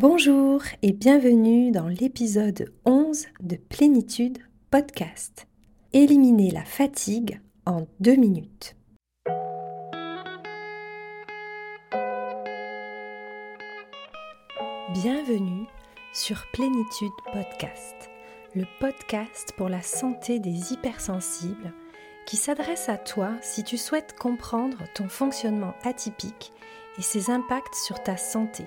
Bonjour et bienvenue dans l'épisode 11 de Plénitude Podcast. Éliminer la fatigue en deux minutes. Bienvenue sur Plénitude Podcast, le podcast pour la santé des hypersensibles qui s'adresse à toi si tu souhaites comprendre ton fonctionnement atypique et ses impacts sur ta santé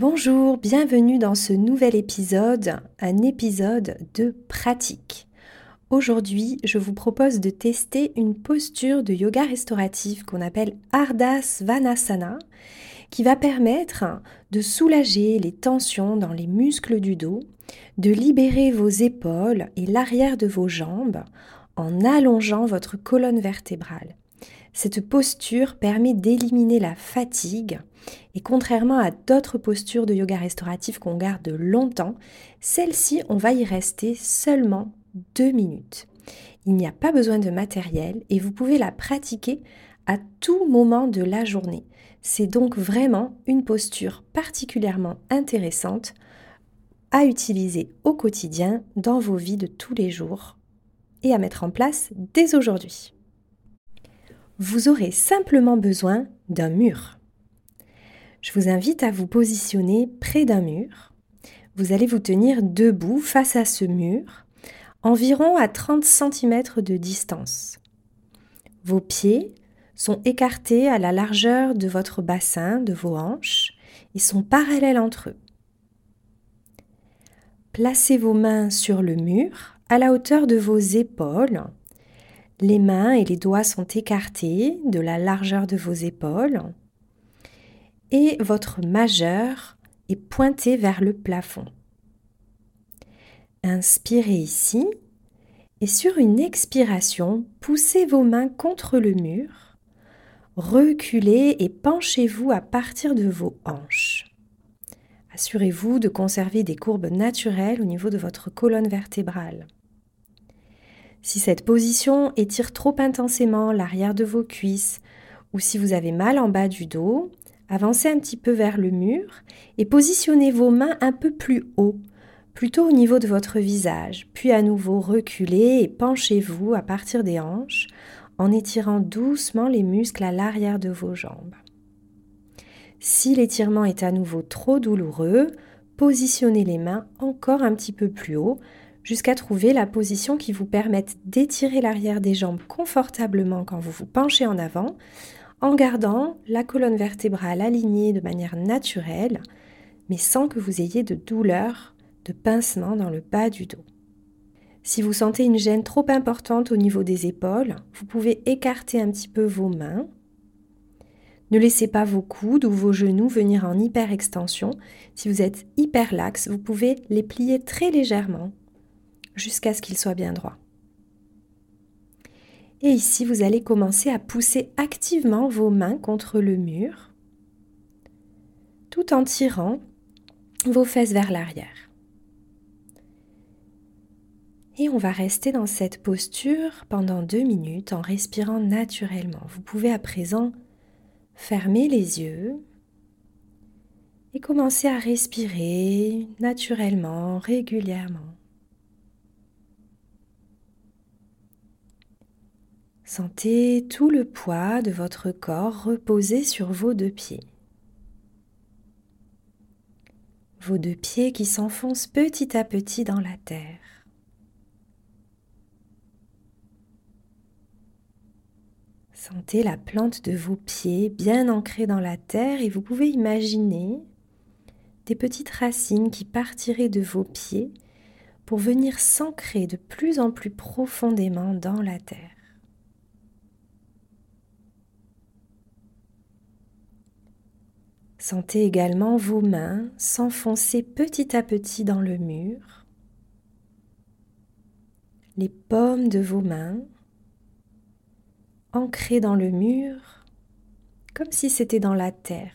Bonjour, bienvenue dans ce nouvel épisode, un épisode de pratique. Aujourd'hui, je vous propose de tester une posture de yoga restauratif qu'on appelle Ardha Svanasana, qui va permettre de soulager les tensions dans les muscles du dos, de libérer vos épaules et l'arrière de vos jambes en allongeant votre colonne vertébrale. Cette posture permet d'éliminer la fatigue et contrairement à d'autres postures de yoga restauratif qu'on garde longtemps, celle-ci, on va y rester seulement deux minutes. Il n'y a pas besoin de matériel et vous pouvez la pratiquer à tout moment de la journée. C'est donc vraiment une posture particulièrement intéressante à utiliser au quotidien dans vos vies de tous les jours et à mettre en place dès aujourd'hui vous aurez simplement besoin d'un mur. Je vous invite à vous positionner près d'un mur. Vous allez vous tenir debout face à ce mur, environ à 30 cm de distance. Vos pieds sont écartés à la largeur de votre bassin, de vos hanches, et sont parallèles entre eux. Placez vos mains sur le mur à la hauteur de vos épaules les mains et les doigts sont écartés de la largeur de vos épaules et votre majeur est pointé vers le plafond. Inspirez ici et sur une expiration, poussez vos mains contre le mur, reculez et penchez-vous à partir de vos hanches. Assurez-vous de conserver des courbes naturelles au niveau de votre colonne vertébrale. Si cette position étire trop intensément l'arrière de vos cuisses ou si vous avez mal en bas du dos, avancez un petit peu vers le mur et positionnez vos mains un peu plus haut, plutôt au niveau de votre visage, puis à nouveau reculez et penchez-vous à partir des hanches en étirant doucement les muscles à l'arrière de vos jambes. Si l'étirement est à nouveau trop douloureux, positionnez les mains encore un petit peu plus haut jusqu'à trouver la position qui vous permette d'étirer l'arrière des jambes confortablement quand vous vous penchez en avant, en gardant la colonne vertébrale alignée de manière naturelle, mais sans que vous ayez de douleur, de pincement dans le bas du dos. Si vous sentez une gêne trop importante au niveau des épaules, vous pouvez écarter un petit peu vos mains. Ne laissez pas vos coudes ou vos genoux venir en hyper extension. Si vous êtes hyper laxe, vous pouvez les plier très légèrement jusqu'à ce qu'il soit bien droit. Et ici, vous allez commencer à pousser activement vos mains contre le mur, tout en tirant vos fesses vers l'arrière. Et on va rester dans cette posture pendant deux minutes en respirant naturellement. Vous pouvez à présent fermer les yeux et commencer à respirer naturellement, régulièrement. Sentez tout le poids de votre corps reposer sur vos deux pieds. Vos deux pieds qui s'enfoncent petit à petit dans la terre. Sentez la plante de vos pieds bien ancrée dans la terre et vous pouvez imaginer des petites racines qui partiraient de vos pieds pour venir s'ancrer de plus en plus profondément dans la terre. Sentez également vos mains s'enfoncer petit à petit dans le mur, les paumes de vos mains ancrées dans le mur comme si c'était dans la terre.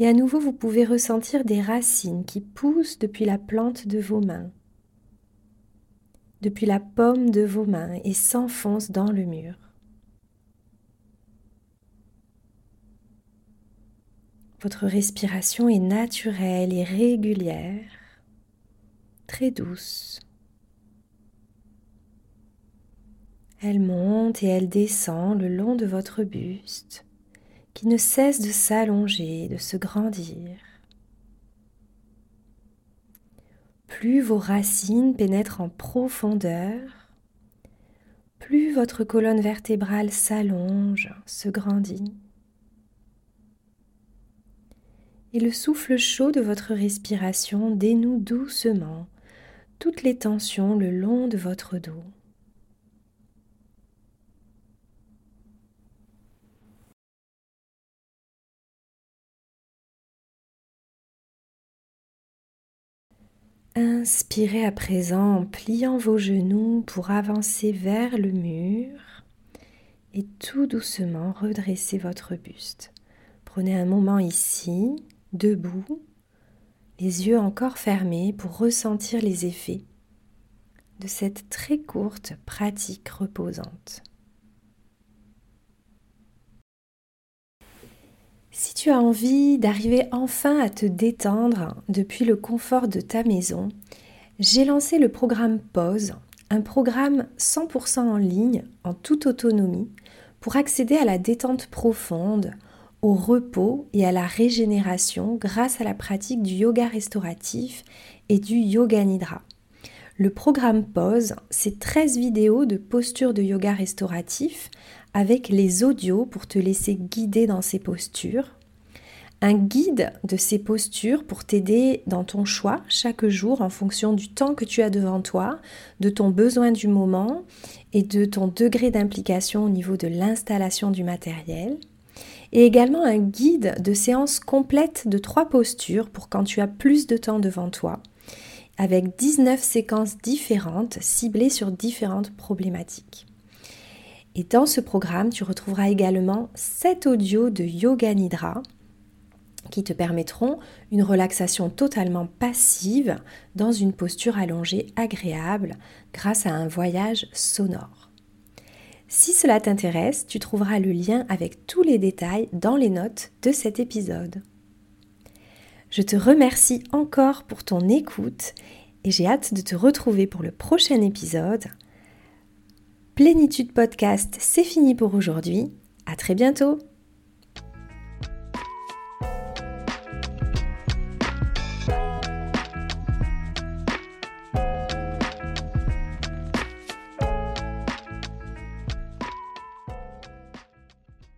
Et à nouveau, vous pouvez ressentir des racines qui poussent depuis la plante de vos mains, depuis la paume de vos mains et s'enfoncent dans le mur. Votre respiration est naturelle et régulière, très douce. Elle monte et elle descend le long de votre buste, qui ne cesse de s'allonger, de se grandir. Plus vos racines pénètrent en profondeur, plus votre colonne vertébrale s'allonge, se grandit. Et le souffle chaud de votre respiration dénoue doucement toutes les tensions le long de votre dos. Inspirez à présent en pliant vos genoux pour avancer vers le mur et tout doucement redresser votre buste. Prenez un moment ici debout, les yeux encore fermés pour ressentir les effets de cette très courte pratique reposante. Si tu as envie d'arriver enfin à te détendre depuis le confort de ta maison, j'ai lancé le programme Pause, un programme 100% en ligne, en toute autonomie, pour accéder à la détente profonde au repos et à la régénération grâce à la pratique du yoga restauratif et du yoga nidra. Le programme Pause, c'est 13 vidéos de postures de yoga restauratif avec les audios pour te laisser guider dans ces postures. Un guide de ces postures pour t'aider dans ton choix chaque jour en fonction du temps que tu as devant toi, de ton besoin du moment et de ton degré d'implication au niveau de l'installation du matériel et également un guide de séance complète de trois postures pour quand tu as plus de temps devant toi, avec 19 séquences différentes ciblées sur différentes problématiques. Et dans ce programme, tu retrouveras également 7 audios de Yoga Nidra qui te permettront une relaxation totalement passive dans une posture allongée agréable grâce à un voyage sonore. Si cela t'intéresse, tu trouveras le lien avec tous les détails dans les notes de cet épisode. Je te remercie encore pour ton écoute et j'ai hâte de te retrouver pour le prochain épisode. Plénitude Podcast, c'est fini pour aujourd'hui. À très bientôt!